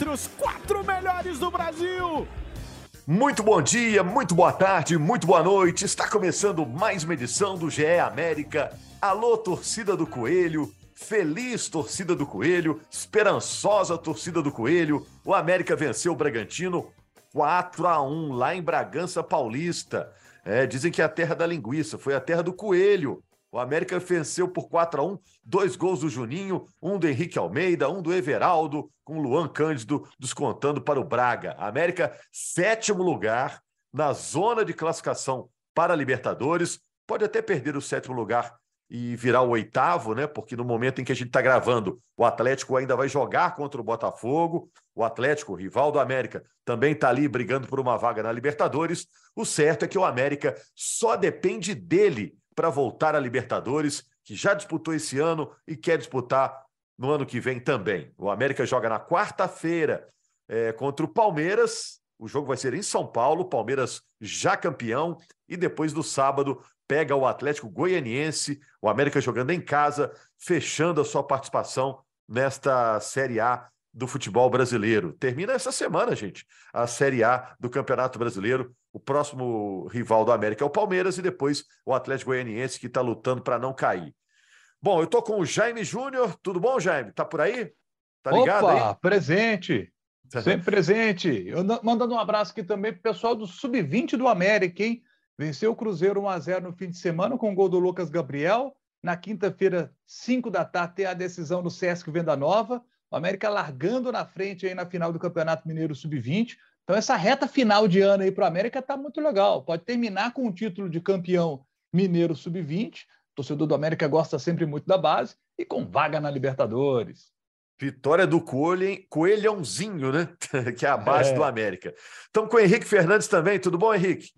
Entre os quatro melhores do Brasil. Muito bom dia, muito boa tarde, muito boa noite. Está começando mais uma edição do GE América. Alô, torcida do Coelho. Feliz torcida do Coelho, esperançosa torcida do Coelho. O América venceu o Bragantino 4 a 1 lá em Bragança Paulista. É, dizem que é a terra da linguiça, foi a terra do coelho. O América venceu por 4 a 1 dois gols do Juninho, um do Henrique Almeida, um do Everaldo, com o Luan Cândido descontando para o Braga. América, sétimo lugar na zona de classificação para a Libertadores. Pode até perder o sétimo lugar e virar o oitavo, né? Porque no momento em que a gente está gravando, o Atlético ainda vai jogar contra o Botafogo. O Atlético, rival do América, também está ali brigando por uma vaga na Libertadores. O certo é que o América só depende dele para voltar à Libertadores, que já disputou esse ano e quer disputar no ano que vem também. O América joga na quarta-feira é, contra o Palmeiras. O jogo vai ser em São Paulo, Palmeiras já campeão, e depois do sábado pega o Atlético Goianiense, o América jogando em casa, fechando a sua participação nesta Série A do futebol brasileiro. Termina essa semana, gente, a Série A do Campeonato Brasileiro. O próximo rival do América é o Palmeiras e depois o Atlético Goianiense, que está lutando para não cair. Bom, eu estou com o Jaime Júnior. Tudo bom, Jaime? Tá por aí? Tá ligado Opa, aí? presente. Sempre presente. Eu mandando um abraço aqui também pro pessoal do Sub-20 do América, hein? Venceu o Cruzeiro 1x0 no fim de semana com o gol do Lucas Gabriel. Na quinta-feira, 5 da tarde, tem a decisão no Sesc Venda Nova. O América largando na frente aí na final do Campeonato Mineiro Sub-20. Então, essa reta final de ano aí para o América está muito legal. Pode terminar com o título de campeão mineiro sub-20. O torcedor do América gosta sempre muito da base e com vaga na Libertadores. Vitória do Coelho, Coelhãozinho, né? que é a base é. do América. Estamos com o Henrique Fernandes também. Tudo bom, Henrique?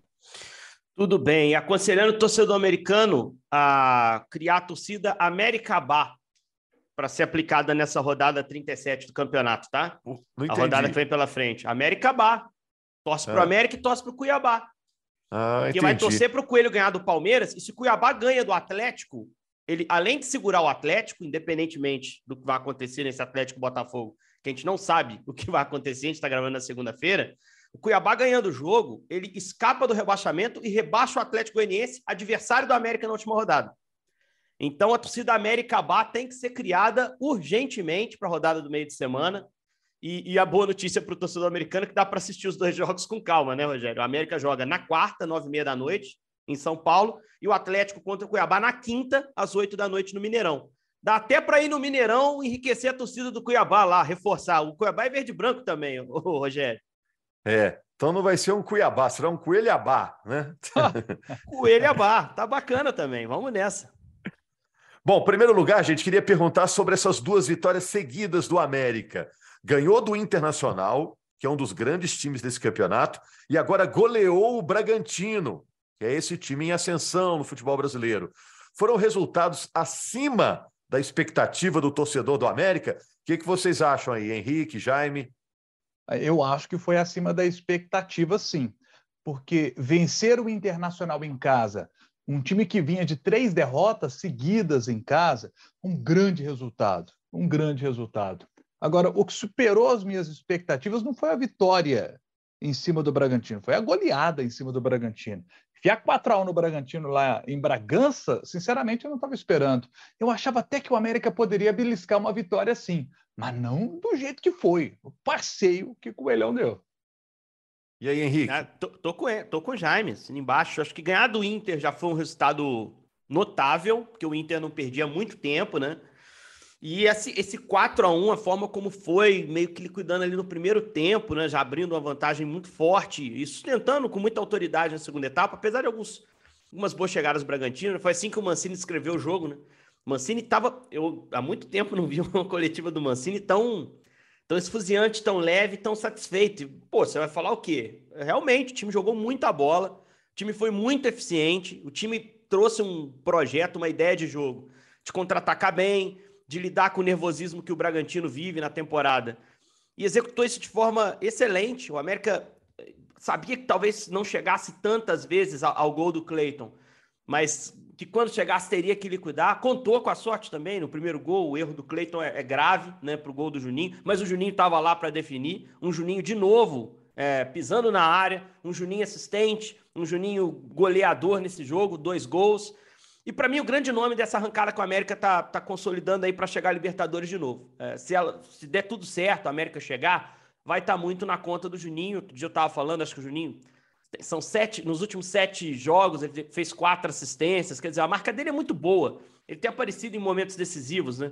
Tudo bem. Aconselhando o torcedor americano a criar a torcida América Bar para ser aplicada nessa rodada 37 do campeonato, tá? a rodada que vem pela frente. América Bá. Torce para o ah. América e torce para o Cuiabá. Ah, Porque vai torcer para o Coelho ganhar do Palmeiras. E se o Cuiabá ganha do Atlético, ele, além de segurar o Atlético, independentemente do que vai acontecer nesse Atlético Botafogo, que a gente não sabe o que vai acontecer, a gente está gravando na segunda-feira. O Cuiabá ganhando o jogo, ele escapa do rebaixamento e rebaixa o Atlético Goianiense, adversário do América na última rodada. Então a torcida América Bá tem que ser criada urgentemente para a rodada do meio de semana. E, e a boa notícia para o torcedor americano é que dá para assistir os dois jogos com calma, né, Rogério? O América joga na quarta, nove e meia da noite, em São Paulo, e o Atlético contra o Cuiabá na quinta, às oito da noite, no Mineirão. Dá até para ir no Mineirão enriquecer a torcida do Cuiabá lá, reforçar. O Cuiabá é verde e branco também, ô, Rogério. É, então não vai ser um Cuiabá, será um Coelhabá, né? Coelhabá, tá bacana também, vamos nessa. Bom, em primeiro lugar, gente, queria perguntar sobre essas duas vitórias seguidas do América. Ganhou do Internacional, que é um dos grandes times desse campeonato, e agora goleou o Bragantino, que é esse time em ascensão no futebol brasileiro. Foram resultados acima da expectativa do torcedor do América? O que, que vocês acham aí, Henrique, Jaime? Eu acho que foi acima da expectativa, sim. Porque vencer o Internacional em casa um time que vinha de três derrotas seguidas em casa, um grande resultado, um grande resultado. Agora, o que superou as minhas expectativas não foi a vitória em cima do Bragantino, foi a goleada em cima do Bragantino. Fiar 4 a 1 no Bragantino lá em Bragança, sinceramente eu não estava esperando. Eu achava até que o América poderia beliscar uma vitória assim, mas não do jeito que foi, o passeio que o Coelhão deu. E aí, Henrique? Ah, tô, tô, com, tô com o Jaime, assim, embaixo. Acho que ganhar do Inter já foi um resultado notável, porque o Inter não perdia muito tempo, né? E esse, esse 4 a 1 a forma como foi, meio que liquidando ali no primeiro tempo, né? Já abrindo uma vantagem muito forte e sustentando com muita autoridade na segunda etapa, apesar de alguns, algumas boas chegadas do Bragantino. Foi assim que o Mancini escreveu o jogo, né? Mancini estava. Eu há muito tempo não vi uma coletiva do Mancini tão tão esfuziante, tão leve, tão satisfeito. Pô, você vai falar o quê? Realmente, o time jogou muita bola, o time foi muito eficiente, o time trouxe um projeto, uma ideia de jogo, de contra-atacar bem, de lidar com o nervosismo que o Bragantino vive na temporada. E executou isso de forma excelente. O América eh, sabia que talvez não chegasse tantas vezes ao, gol do Cleiton, mas que quando chegasse teria que liquidar. Contou com a sorte também no primeiro gol. O erro do Cleiton é, é, grave né, para o gol do Juninho, mas o Juninho estava lá para definir. Um Juninho de novo é, pisando na área, um Juninho assistente, um Juninho goleador nesse jogo, dois gols. E para mim, o grande nome dessa arrancada com a América tá, tá consolidando aí para chegar a Libertadores de novo. É, se, ela, se der tudo certo, a América chegar, vai estar tá muito na conta do Juninho. Dia eu estava falando, acho que o Juninho são sete, nos últimos sete jogos, ele fez quatro assistências, quer dizer, a marca dele é muito boa. Ele tem aparecido em momentos decisivos, né?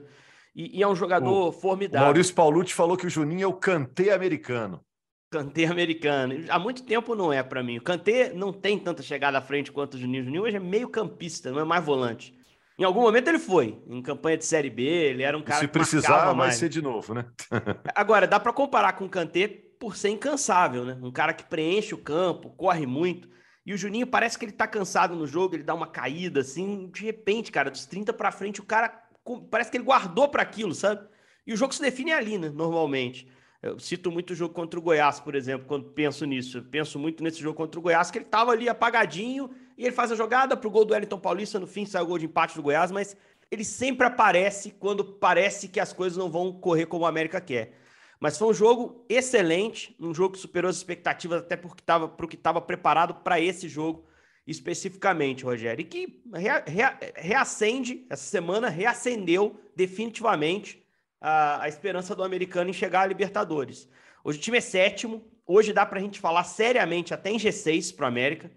E, e é um jogador o, formidável. O Maurício Paulucci falou que o Juninho é o Kanté americano. Kanté americano. Há muito tempo não é para mim. O Kanté não tem tanta chegada à frente quanto o Juninho. O Juninho hoje é meio campista, não é mais volante. Em algum momento ele foi, em campanha de Série B, ele era um cara Se que precisar, vai mais. ser de novo, né? Agora, dá para comparar com o Kanté por ser incansável, né? Um cara que preenche o campo, corre muito. E o Juninho parece que ele tá cansado no jogo, ele dá uma caída assim, de repente, cara, dos 30 para frente, o cara parece que ele guardou para aquilo, sabe? E o jogo se define ali, né, normalmente. Eu cito muito o jogo contra o Goiás, por exemplo, quando penso nisso. Eu penso muito nesse jogo contra o Goiás, que ele estava ali apagadinho e ele faz a jogada para o gol do Wellington Paulista. No fim, sai o gol de empate do Goiás, mas ele sempre aparece quando parece que as coisas não vão correr como o América quer. Mas foi um jogo excelente, um jogo que superou as expectativas até porque estava para o que estava preparado para esse jogo especificamente, Rogério. E que rea, rea, reacende, essa semana reacendeu definitivamente a, a esperança do americano em chegar à Libertadores. Hoje o time é sétimo, hoje dá para a gente falar seriamente até em G6 para o América,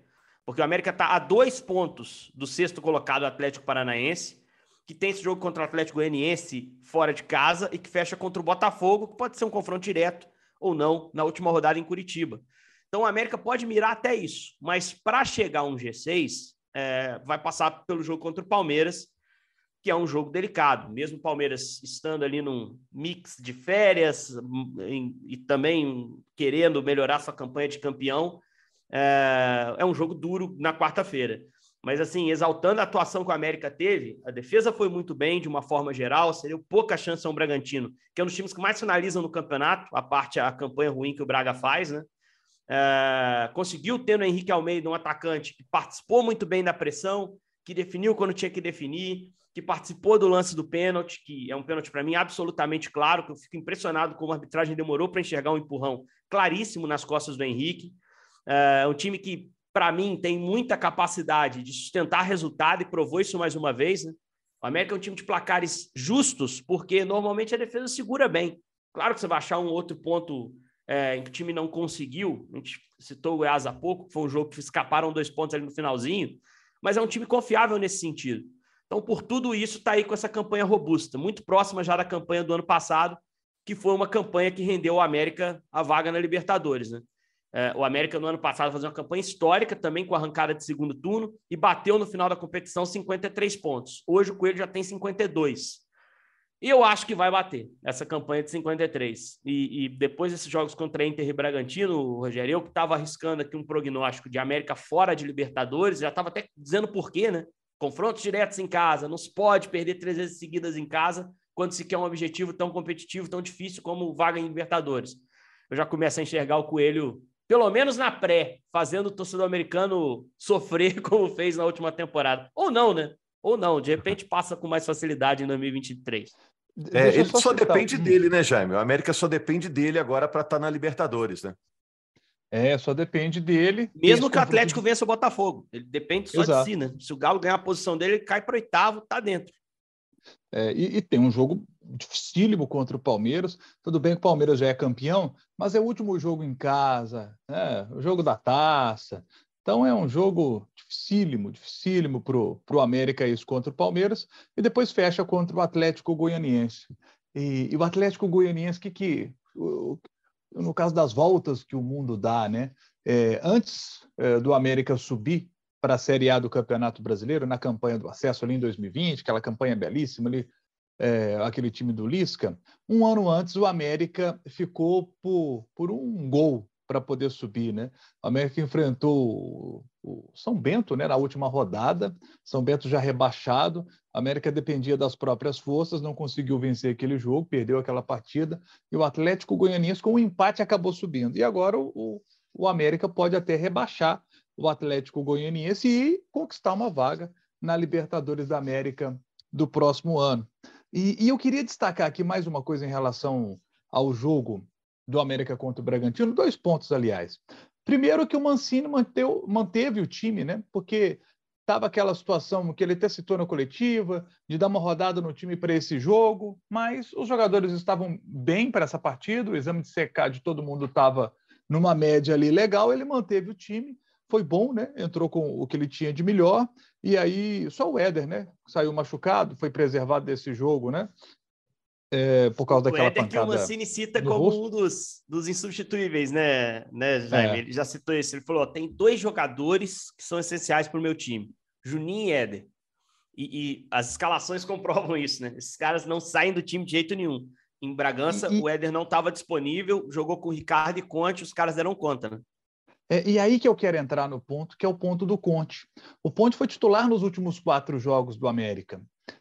porque o América está a dois pontos do sexto colocado Atlético Paranaense, que tem esse jogo contra o Atlético Goianiense fora de casa e que fecha contra o Botafogo, que pode ser um confronto direto ou não na última rodada em Curitiba. Então o América pode mirar até isso, mas para chegar a um G6, é, vai passar pelo jogo contra o Palmeiras, que é um jogo delicado. Mesmo o Palmeiras estando ali num mix de férias em, e também querendo melhorar sua campanha de campeão, é, é um jogo duro na quarta-feira. Mas, assim, exaltando a atuação que o América teve, a defesa foi muito bem, de uma forma geral, seria pouca chance ao Bragantino, que é um dos times que mais finalizam no campeonato, a parte, a campanha ruim que o Braga faz, né? É, conseguiu ter no Henrique Almeida um atacante que participou muito bem da pressão, que definiu quando tinha que definir, que participou do lance do pênalti, que é um pênalti para mim absolutamente claro, que eu fico impressionado como a arbitragem demorou para enxergar um empurrão claríssimo nas costas do Henrique. É um time que, para mim, tem muita capacidade de sustentar resultado e provou isso mais uma vez. Né? O América é um time de placares justos, porque normalmente a defesa segura bem. Claro que você vai achar um outro ponto é, em que o time não conseguiu. A gente citou o Goiás há pouco, foi um jogo que escaparam dois pontos ali no finalzinho, mas é um time confiável nesse sentido. Então, por tudo isso, está aí com essa campanha robusta, muito próxima já da campanha do ano passado, que foi uma campanha que rendeu o América a vaga na Libertadores. Né? É, o América, no ano passado, fazia uma campanha histórica também com arrancada de segundo turno e bateu no final da competição 53 pontos. Hoje o Coelho já tem 52. E eu acho que vai bater essa campanha de 53. E, e depois desses jogos contra Inter e Bragantino, Rogério, eu que estava arriscando aqui um prognóstico de América fora de Libertadores, já estava até dizendo por quê, né? Confrontos diretos em casa, não se pode perder três vezes seguidas em casa quando se quer um objetivo tão competitivo, tão difícil como vaga em Libertadores. Eu já começo a enxergar o Coelho, pelo menos na pré, fazendo o torcedor americano sofrer como fez na última temporada. Ou não, né? Ou não, de repente passa com mais facilidade em 2023. É, ele só, só depende dele, né, Jaime? O América só depende dele agora para estar tá na Libertadores, né? É, só depende dele. Mesmo que o Atlético vença o Botafogo. Ele depende só Exato. de si, né? Se o Galo ganhar a posição dele, ele cai para oitavo, tá dentro. É, e, e, tem um jogo dificílimo contra o Palmeiras. Tudo bem que o Palmeiras já é campeão, mas é o último jogo em casa, né? o jogo da taça. Então é um jogo dificílimo, dificílimo para o América isso contra o Palmeiras, e depois fecha contra o Atlético Goianiense. E, e o Atlético Goianiense, que, que no caso das voltas que o mundo dá, né? É, antes é, do América subir para a Série A do Campeonato Brasileiro, na campanha do acesso ali em 2020, aquela campanha belíssima ali, é, aquele time do Lisca, um ano antes o América ficou por, por um gol para poder subir, né? O América enfrentou o São Bento, né, na última rodada, São Bento já rebaixado, a América dependia das próprias forças, não conseguiu vencer aquele jogo, perdeu aquela partida, e o Atlético Goianiense com um empate acabou subindo. E agora o, o América pode até rebaixar o Atlético Goianiense e conquistar uma vaga na Libertadores da América do próximo ano. E, e eu queria destacar aqui mais uma coisa em relação ao jogo do América contra o Bragantino, dois pontos, aliás. Primeiro que o Mancini manteu, manteve o time, né? Porque estava aquela situação que ele até citou na coletiva, de dar uma rodada no time para esse jogo, mas os jogadores estavam bem para essa partida, o exame de secar de todo mundo estava numa média ali legal, ele manteve o time, foi bom, né? Entrou com o que ele tinha de melhor, e aí só o Éder, né? Saiu machucado, foi preservado desse jogo, né? É, por causa o daquela Éder pancada. que o Mancini cita como rosto. um dos, dos insubstituíveis, né, né Jaime? É. Ele já citou isso. Ele falou: tem dois jogadores que são essenciais para o meu time, Juninho e Éder. E, e, as escalações comprovam isso, né? Esses caras não saem do time de jeito nenhum. Em Bragança, e, e... o Éder não estava disponível, jogou com o Ricardo e Conte, os caras deram conta, né? É, e aí que eu quero entrar no ponto, que é o ponto do Conte. O Ponte foi titular nos últimos quatro jogos do América.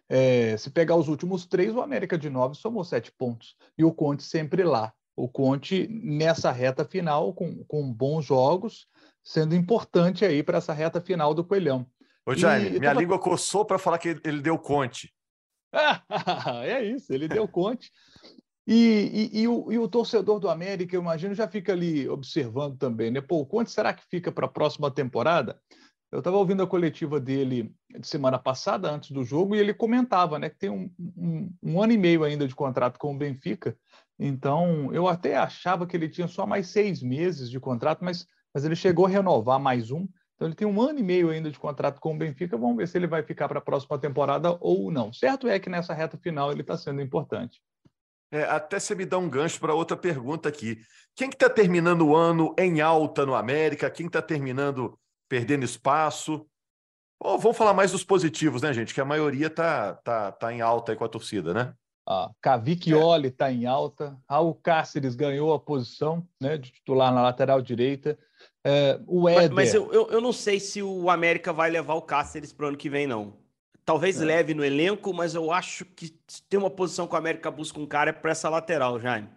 É, se pegar os últimos três, o América de nove somou sete pontos. E o Conte sempre lá. O Conte nessa reta final, com, com bons jogos, sendo importante aí para essa reta final do Coelhão. Ô, Jaime, e, minha tava... língua coçou para falar que ele deu Conte. é isso, ele deu Conte. E, e, e, o, e, o, torcedor do América, eu imagino, já fica ali observando também, né? Pô, quanto será que fica para a próxima temporada? Eu estava ouvindo a coletiva dele de semana passada, antes do jogo, e ele comentava né, que tem um, um, um ano e meio ainda de contrato com o Benfica. Então, eu até achava que ele tinha só mais seis meses de contrato, mas, mas ele chegou a renovar mais um. Então, ele tem um ano e meio ainda de contrato com o Benfica. Vamos ver se ele vai ficar para a próxima temporada ou não. Certo é que nessa reta final ele está sendo importante. É, até você me dá um gancho para outra pergunta aqui. Quem que está terminando o ano em alta no América? Quem está terminando perdendo espaço? Oh, vamos falar mais dos positivos, né, gente? Que a maioria tá, tá, tá em alta aí com a torcida, né? Ah, Cavicchioli está é. em alta, Raul Cáceres ganhou a posição né, de titular na lateral direita. É, o Éder... Mas, mas eu, eu, eu, não sei se o América vai levar o Cáceres para o ano que vem, não. Talvez é. leve no elenco, mas eu acho que tem uma posição que o América busca um cara é para essa lateral, Jaime.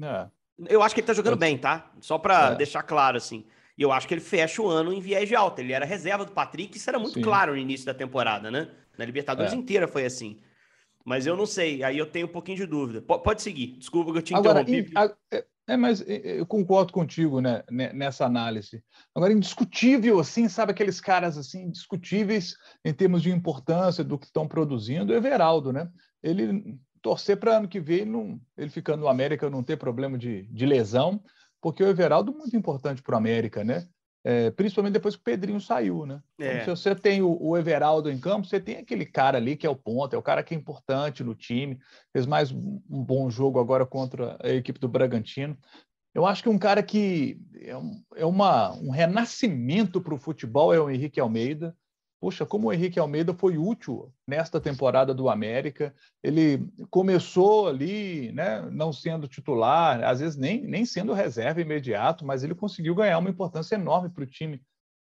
É. Eu acho que ele tá jogando bem, tá? Só para é. deixar claro, assim. E eu acho que ele fecha o ano em viés de alta. Ele era reserva do Patrick, isso era muito Sim. claro no início da temporada, né? Na Libertadores é. inteira foi assim. Mas eu não sei, aí eu tenho um pouquinho de dúvida. P pode seguir, desculpa que eu te Agora, interrompi. É, é, mas eu concordo contigo né, nessa análise. Agora, indiscutível, assim, sabe aqueles caras assim, indiscutíveis em termos de importância do que estão produzindo, Everaldo, né? Ele torcer para ano que vem, não, ele ficando no América, não ter problema de, de lesão, porque o Everaldo é muito importante para o América, né? É, principalmente depois que o Pedrinho saiu, né? Então, é. se você tem o, o, Everaldo em campo, você tem aquele cara ali que é o ponto, é o cara que é importante no time, fez mais um bom jogo agora contra a equipe do Bragantino. Eu acho que um cara que é, um, é uma, um renascimento para o futebol é o Henrique Almeida. Poxa, como o Henrique Almeida foi útil nesta temporada do América. Ele começou ali, né, não sendo titular, às vezes nem, nem sendo reserva imediato, mas ele conseguiu ganhar uma importância enorme para o time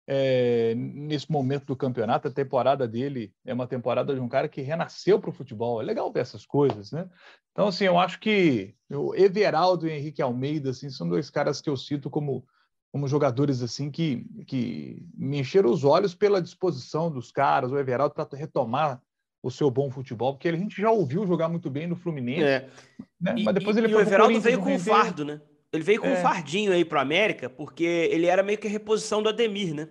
é, nesse momento do campeonato. A temporada dele é uma temporada de um cara que renasceu para o futebol. É legal ver essas coisas, né? Então, assim, eu acho que o Everaldo e o Henrique Almeida assim, são dois caras que eu cito como como jogadores assim que, que me encheram os olhos pela disposição dos caras, o Everaldo para retomar o seu bom futebol, porque a gente já ouviu jogar muito bem no Fluminense, é. né? E, mas depois ele e o Everaldo veio com o fardo, né? Ele veio com é. um fardinho aí para América, porque ele era meio que a reposição do Ademir, né?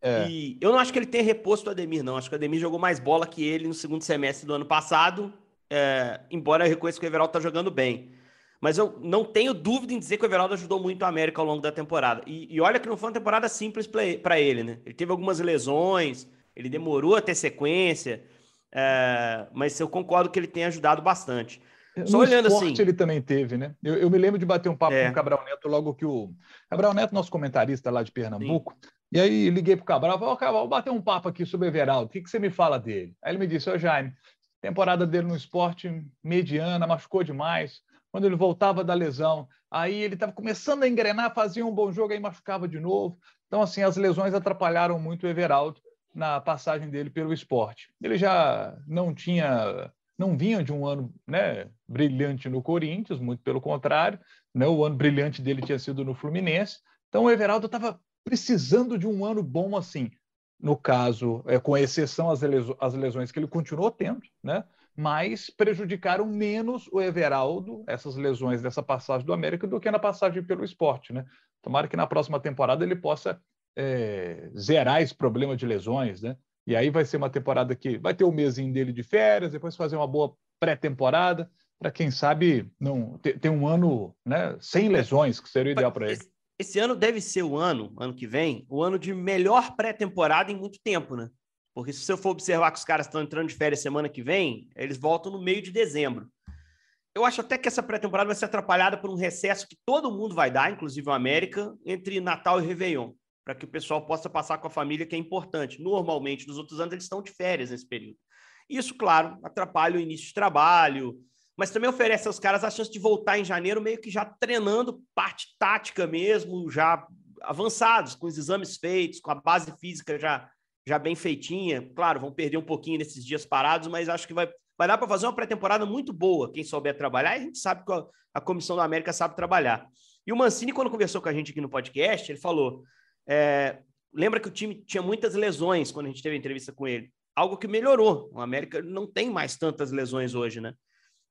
É. E eu não acho que ele tenha reposto o Ademir, não. Acho que o Ademir jogou mais bola que ele no segundo semestre do ano passado, é, embora eu reconheça que o Everaldo tá jogando bem. Mas eu não tenho dúvida em dizer que o Everaldo ajudou muito a América ao longo da temporada. E, e olha que não foi uma temporada simples para ele, né? Ele teve algumas lesões, ele demorou a ter sequência, é, mas eu concordo que ele tem ajudado bastante. Só no olhando assim. ele também teve, né? Eu, eu, me lembro de bater um papo é. com o Cabral Neto logo que o. Cabral Neto, nosso comentarista lá de Pernambuco. Sim. E aí liguei para o Cabral, falei, oh, Cabral, vou bater um papo aqui sobre o Everaldo, o que, que você me fala dele? Aí ele me disse, ô oh, Jaime, temporada dele no esporte mediana, machucou demais. Quando ele voltava da lesão, aí ele estava começando a engrenar, fazia um bom jogo, aí machucava de novo. Então, assim, as lesões atrapalharam muito o Everaldo na passagem dele pelo esporte. Ele já não tinha, não vinha de um ano né, brilhante no Corinthians, muito pelo contrário, né, o ano brilhante dele tinha sido no Fluminense. Então, o Everaldo estava precisando de um ano bom assim. No caso, é, com exceção às, lesões, lesões que ele continuou tendo, né? mas prejudicaram menos o Everaldo, essas lesões dessa passagem do América, do que na passagem pelo esporte. Né? Tomara que na próxima temporada ele possa é, zerar esse problema de lesões. Né? E aí vai ser uma temporada que vai ter o um mesinho dele de férias, depois fazer uma boa pré-temporada, para quem sabe não ter, ter, um ano né, sem lesões, que seria o ideal para ele. Esse ano deve ser o ano, ano que vem, o ano de melhor pré-temporada em muito tempo, né? Porque se você for observar que os caras estão entrando de férias semana que vem, eles voltam no meio de dezembro. Eu acho até que essa pré-temporada vai ser atrapalhada por um recesso que todo mundo vai dar, inclusive o América, entre Natal e Réveillon, para que o pessoal possa passar com a família, que é importante. Normalmente, nos outros anos, eles estão de férias nesse período. Isso, claro, atrapalha o início de trabalho, mas também oferece aos caras a chance de voltar em janeiro, meio que já treinando parte tática mesmo, já avançados, com os exames feitos, com a base física já já bem feitinha. Claro, vão perder um pouquinho nesses dias parados, mas acho que vai, vai dar para fazer uma pré-temporada muito boa. Quem souber trabalhar, e a gente sabe que a, Comissão da América sabe trabalhar. E o Mancini, quando conversou com a gente aqui no podcast, ele falou: é, lembra que o time tinha muitas lesões quando a gente teve a entrevista com ele. Algo que melhorou. O América não tem mais tantas lesões hoje, né?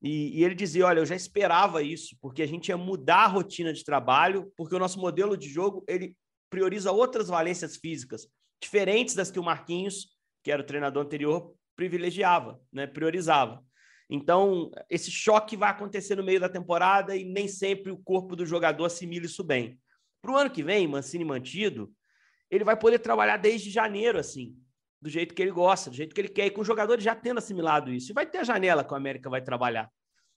E, e, ele dizia: Olha, eu já esperava isso, porque a gente ia mudar a rotina de trabalho, porque o nosso modelo de jogo ele prioriza outras valências físicas diferentes das que o Marquinhos, que era o treinador anterior, privilegiava, né? priorizava. Então, esse choque vai acontecer no meio da temporada e nem sempre o corpo do jogador assimila isso bem. Para o ano que vem, Mancini mantido, ele vai poder trabalhar desde janeiro, assim, do jeito que ele gosta, do jeito que ele quer, e com os jogadores já tendo assimilado isso. E vai ter a janela que o América vai trabalhar.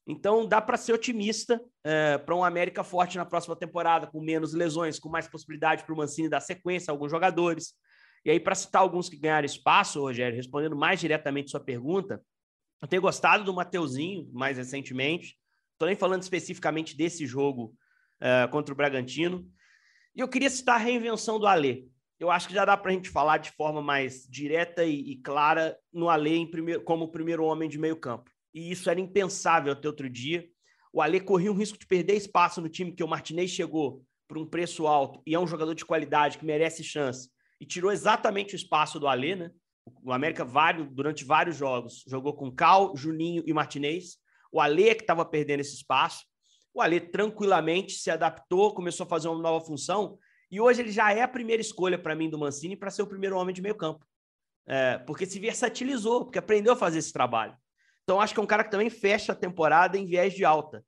Então, dá para ser otimista é, para um América forte na próxima temporada, com menos lesões, com mais possibilidade para o Mancini dar sequência a alguns jogadores. E aí, para citar alguns que ganharam espaço, Rogério, respondendo mais diretamente sua pergunta, eu tenho gostado do Mateuzinho mais recentemente. Estou nem falando especificamente desse jogo uh, contra o Bragantino. E eu queria citar a reinvenção do Alê. Eu acho que já dá para a gente falar de forma mais direta e, e clara no Alê primeiro, como o primeiro homem de meio campo. E isso era impensável até outro dia. O Alê corria um risco de perder espaço no time que o Martinez chegou por um preço alto e é um jogador de qualidade que merece chance e tirou exatamente o espaço do Alê, né? O América vários, durante vários jogos jogou com Cal, Juninho e Martinez. O Alê é que estava perdendo esse espaço. O Alê tranquilamente se adaptou, começou a fazer uma nova função e hoje ele já é a primeira escolha para mim do Mancini para ser o primeiro homem de meio campo. É, porque se versatilizou, porque aprendeu a fazer esse trabalho. Então acho que é um cara que também fecha a temporada em viés de alta.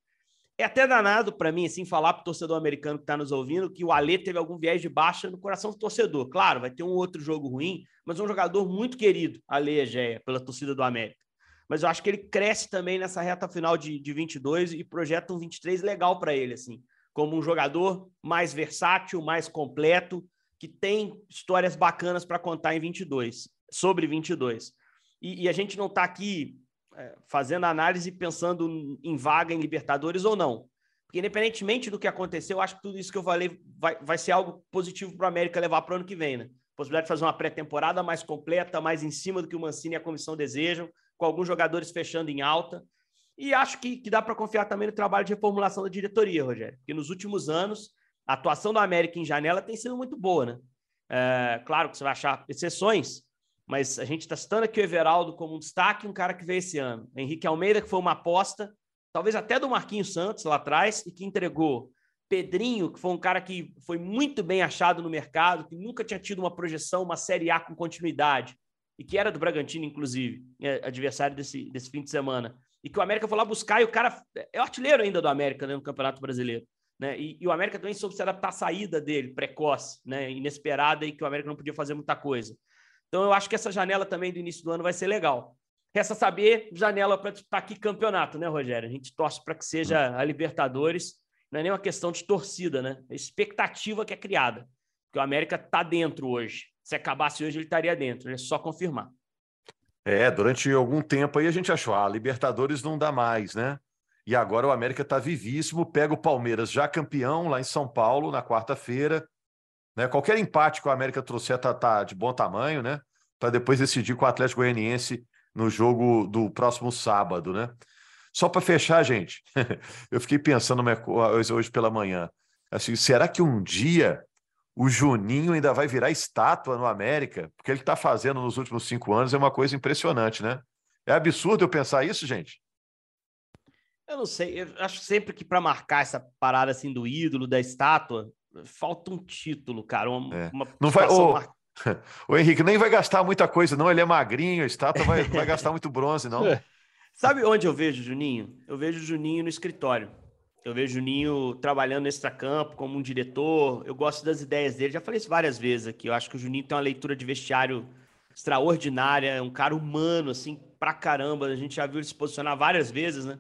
É até danado para mim, assim, falar para o torcedor americano que está nos ouvindo que o Alê teve algum viés de baixa no coração do torcedor. Claro, vai ter um outro jogo ruim, mas é um jogador muito querido, Alê Egea, pela torcida do América. Mas eu acho que ele cresce também nessa reta final de, de 22 e projeta um 23 legal para ele, assim, como um jogador mais versátil, mais completo, que tem histórias bacanas para contar em 22, sobre 22. E, e a gente não está aqui é, fazendo análise pensando em vaga em Libertadores ou não. Porque, independentemente do que aconteceu, eu acho que tudo isso que eu falei vai, vai ser algo positivo para o América levar para o ano que vem, né? Possibilidade de fazer uma pré-temporada mais completa, mais em cima do que o Mancini e a comissão desejam, com alguns jogadores fechando em alta. E acho que, que dá para confiar também no trabalho de reformulação da diretoria, Rogério. Porque nos últimos anos, a atuação do América em janela tem sido muito boa, né? É, claro que você vai achar exceções, mas a gente está citando aqui o Everaldo como um destaque, um cara que veio esse ano. Henrique Almeida, que foi uma aposta, talvez até do Marquinhos Santos lá atrás, e que entregou. Pedrinho, que foi um cara que foi muito bem achado no mercado, que nunca tinha tido uma projeção, uma Série A com continuidade, e que era do Bragantino, inclusive, é, adversário desse, desse fim de semana. E que o América foi lá buscar, e o cara é artilheiro ainda do América né, no Campeonato Brasileiro. Né? E, e, o América também soube se adaptar à saída dele, precoce, né? inesperada, e que o América não podia fazer muita coisa. Então, eu acho que essa janela também do início do ano vai ser legal. Resta saber, janela para estar aqui campeonato, né, Rogério? A gente torce para que seja a Libertadores. Não é nem uma questão de torcida, né? É expectativa que é criada. Porque o América está dentro hoje. Se acabasse hoje, ele estaria dentro. É só confirmar. É, durante algum tempo aí a gente achou, ah, Libertadores não dá mais, né? E agora o América está vivíssimo, pega o Palmeiras já campeão lá em São Paulo na quarta-feira. Né? Qualquer empate que o América trouxer tá, tá de bom tamanho, né? Para depois decidir com o Atlético Goianiense no jogo do próximo sábado, né? Só para fechar, gente, eu fiquei pensando hoje pela manhã, assim, será que um dia o Juninho ainda vai virar estátua no América? Porque ele está fazendo nos últimos cinco anos é uma coisa impressionante, né? É absurdo eu pensar isso, gente. Eu não sei, eu acho sempre que para marcar essa parada assim do ídolo, da estátua, falta um título, cara. Uma, é. uma não vai, ô, mar... o Henrique nem vai gastar muita coisa, não. Ele é magrinho, a estátua vai, vai gastar muito bronze, não. É. Sabe onde eu vejo o Juninho? Eu vejo o Juninho no escritório. Eu vejo o Juninho trabalhando no extracampo como um diretor. Eu gosto das ideias dele. Já falei isso várias vezes aqui. Eu acho que o Juninho tem uma leitura de vestiário extraordinária. É um cara humano, assim, pra caramba. A gente já viu ele se posicionar várias vezes, né?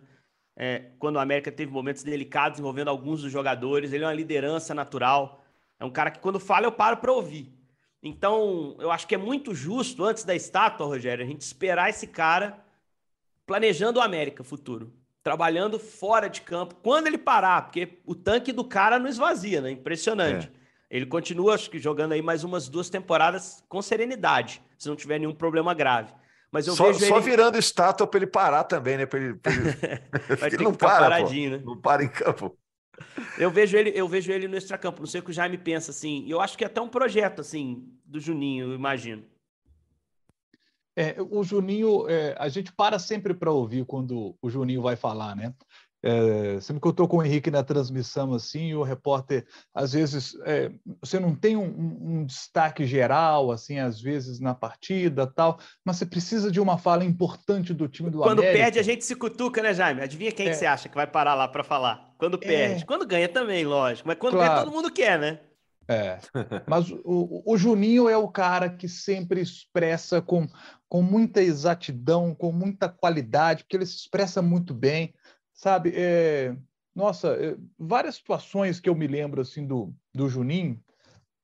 É, quando o América teve momentos delicados envolvendo alguns dos jogadores. Ele é uma liderança natural. É um cara que, quando fala, eu paro para ouvir. Então, eu acho que é muito justo, antes da estátua, Rogério, a gente esperar esse cara planejando o América futuro, trabalhando fora de campo, quando ele parar, porque o tanque do cara não esvazia, né? Impressionante. É. Ele continua, acho que jogando aí mais umas duas temporadas com serenidade, se não tiver nenhum problema grave. Mas eu só, vejo só ele... virando estátua para ele parar também, né? Pra ele, pra ele... Que não para, paradinho, pô. né? Não para em campo. Eu vejo ele, eu vejo ele no extracampo. Não sei o que o Jaime pensa assim. Eu acho que é até um projeto assim do Juninho, eu imagino. É, o Juninho, é, a gente para sempre para ouvir quando o Juninho vai falar, né? É, sempre que eu estou com o Henrique na transmissão, assim, o repórter, às vezes, é, você não tem um, um, destaque geral, assim, às vezes na partida tal, mas você precisa de uma fala importante do time do Quando América. perde, a gente se cutuca, né, Jaime? Adivinha quem é. que você acha que vai parar lá para falar? Quando é. perde. Quando ganha também, lógico, mas quando claro. ganha todo mundo quer, né? É, mas o, o, Juninho é o cara que sempre expressa com, com muita exatidão, com muita qualidade, porque ele se expressa muito bem, sabe? É, nossa, é, várias situações que eu me lembro assim do, do Juninho,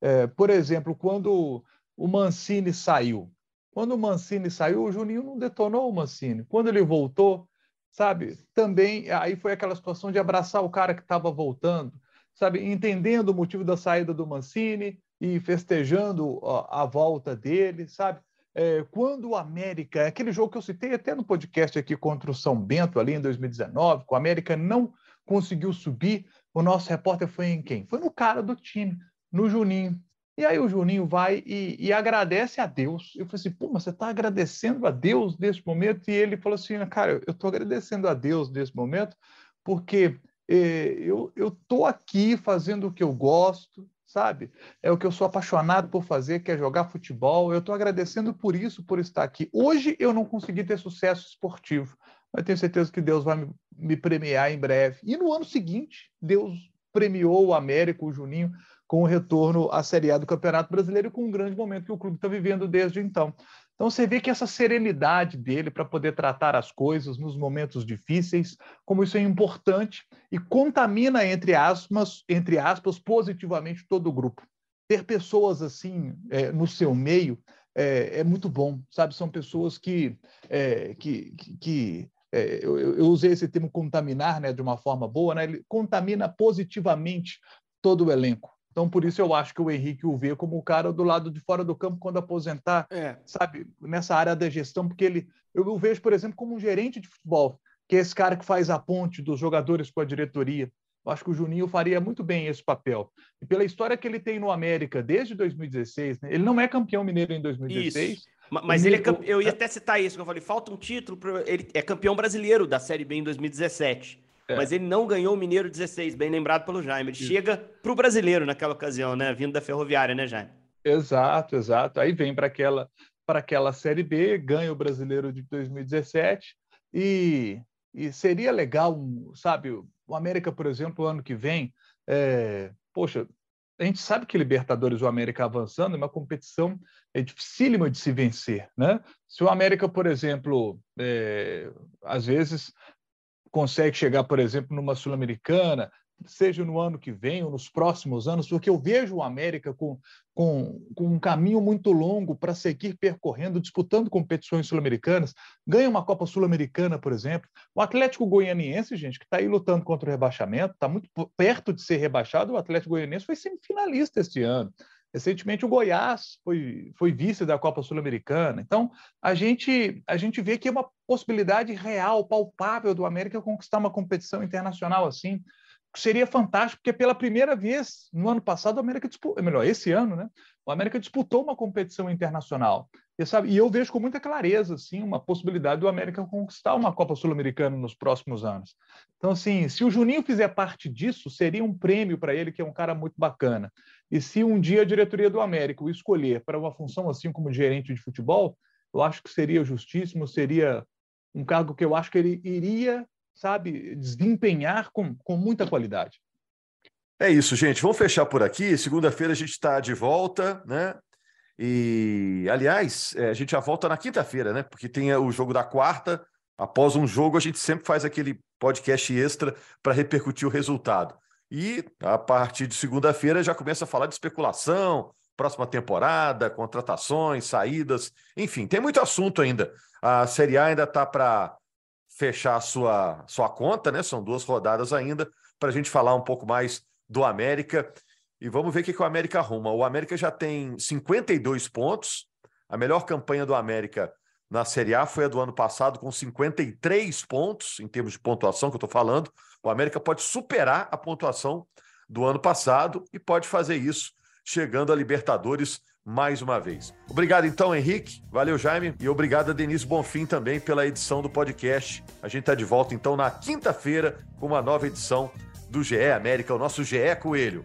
é, por exemplo, quando o Mancini saiu. Quando o Mancini saiu, o Juninho não detonou o Mancini. Quando ele voltou, sabe? Também aí foi aquela situação de abraçar o cara que estava voltando sabe, entendendo o motivo da saída do Mancini e festejando a, a volta dele, sabe? É, quando o América, aquele jogo que eu citei até no podcast aqui contra o São Bento ali em 2019, com o América não conseguiu subir, o nosso repórter foi em quem? Foi no cara do time, no Juninho. E aí o Juninho vai e, e agradece a Deus. Eu falei assim, pô, mas você está agradecendo a Deus nesse momento? E ele falou assim, cara, eu estou agradecendo a Deus nesse momento porque eu estou aqui fazendo o que eu gosto, sabe? É o que eu sou apaixonado por fazer, que é jogar futebol. Eu estou agradecendo por isso, por estar aqui. Hoje eu não consegui ter sucesso esportivo, mas tenho certeza que Deus vai me premiar em breve. E no ano seguinte, Deus premiou o América, o Juninho, com o retorno à Série A do Campeonato Brasileiro, com um grande momento que o clube está vivendo desde então. Então você vê que essa serenidade dele para poder tratar as coisas nos momentos difíceis, como isso é importante e contamina entre aspas, entre aspas, positivamente todo o grupo. Ter pessoas assim é, no seu meio é, é, muito bom, sabe? São pessoas que, é, que, que é, eu, eu, usei esse termo contaminar, né, de uma forma boa, né? Ele contamina positivamente todo o elenco. Então, por isso eu acho que o Henrique o vê como o cara do lado de fora do campo quando aposentar, é. sabe, nessa área da gestão, porque ele, eu o vejo, por exemplo, como um gerente de futebol, que é esse cara que faz a ponte dos jogadores com a diretoria. Eu acho que o Juninho faria muito bem esse papel. E pela história que ele tem no América desde 2016, né? ele não é campeão mineiro em 2016. Isso. Mas ele é campe... eu ia até citar isso, que eu falei, falta um título, ele é campeão brasileiro da Série B em 2017. É. Mas ele não ganhou o Mineiro 16, bem lembrado pelo Jaime. Ele Isso. chega para o brasileiro naquela ocasião, né? Vindo da Ferroviária, né, Jaime? Exato, exato. Aí vem para aquela, aquela Série B, ganha o brasileiro de 2017 e, e seria legal, sabe? O América, por exemplo, ano que vem, é, poxa, a gente sabe que Libertadores, o América avançando, é uma competição é dificílima de se vencer, né? Se o América, por exemplo, é, às vezes consegue chegar, por exemplo, numa Sul-Americana, seja no ano que vem ou nos próximos anos, porque eu vejo o América com, com, com um caminho muito longo para seguir percorrendo, disputando competições sul-americanas, ganha uma Copa Sul-Americana, por exemplo. O Atlético Goianiense, gente, que está aí lutando contra o rebaixamento, está muito perto de ser rebaixado, o Atlético Goianiense foi semifinalista este ano. Recentemente, o Goiás foi, foi vice da Copa Sul-Americana. Então, a gente, a gente vê que é uma possibilidade real, palpável do América conquistar uma competição internacional assim seria fantástico, porque pela primeira vez no ano passado, o América disputou, melhor, esse ano, né? O América disputou uma competição internacional. E, sabe, e eu vejo com muita clareza, assim, uma possibilidade do América conquistar uma Copa Sul-Americana nos próximos anos. Então, assim, se o Juninho fizer parte disso, seria um prêmio para ele, que é um cara muito bacana. E se um dia a diretoria do América o escolher para uma função assim como gerente de futebol, eu acho que seria justíssimo, seria um cargo que eu acho que ele iria sabe, desempenhar com, com muita qualidade. É isso, gente. Vamos fechar por aqui. Segunda-feira a gente está de volta, né? E, aliás, é, a gente já volta na quinta-feira, né? Porque tem o jogo da quarta. Após um jogo, a gente sempre faz aquele podcast extra para repercutir o resultado. E a partir de segunda-feira já começa a falar de especulação, próxima temporada, contratações, saídas, enfim, tem muito assunto ainda. A Série A ainda está para fechar a sua, sua conta, né? São duas rodadas ainda, para a gente falar um pouco mais do América. E vamos ver o que, que o América arruma. O América já tem 52 pontos. A melhor campanha do América na Série A foi a do ano passado, com 53 pontos, em termos de pontuação que eu estou falando. O América pode superar a pontuação do ano passado e pode fazer isso chegando a Libertadores mais uma vez. Obrigado então, Henrique. Valeu, Jaime. E obrigado a Denise Bonfim também pela edição do podcast. A gente está de volta então na quinta-feira com uma nova edição do GE América, o nosso GE Coelho.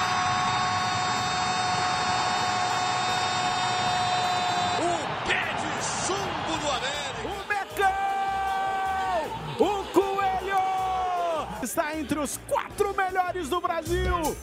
Está entre os quatro melhores do Brasil.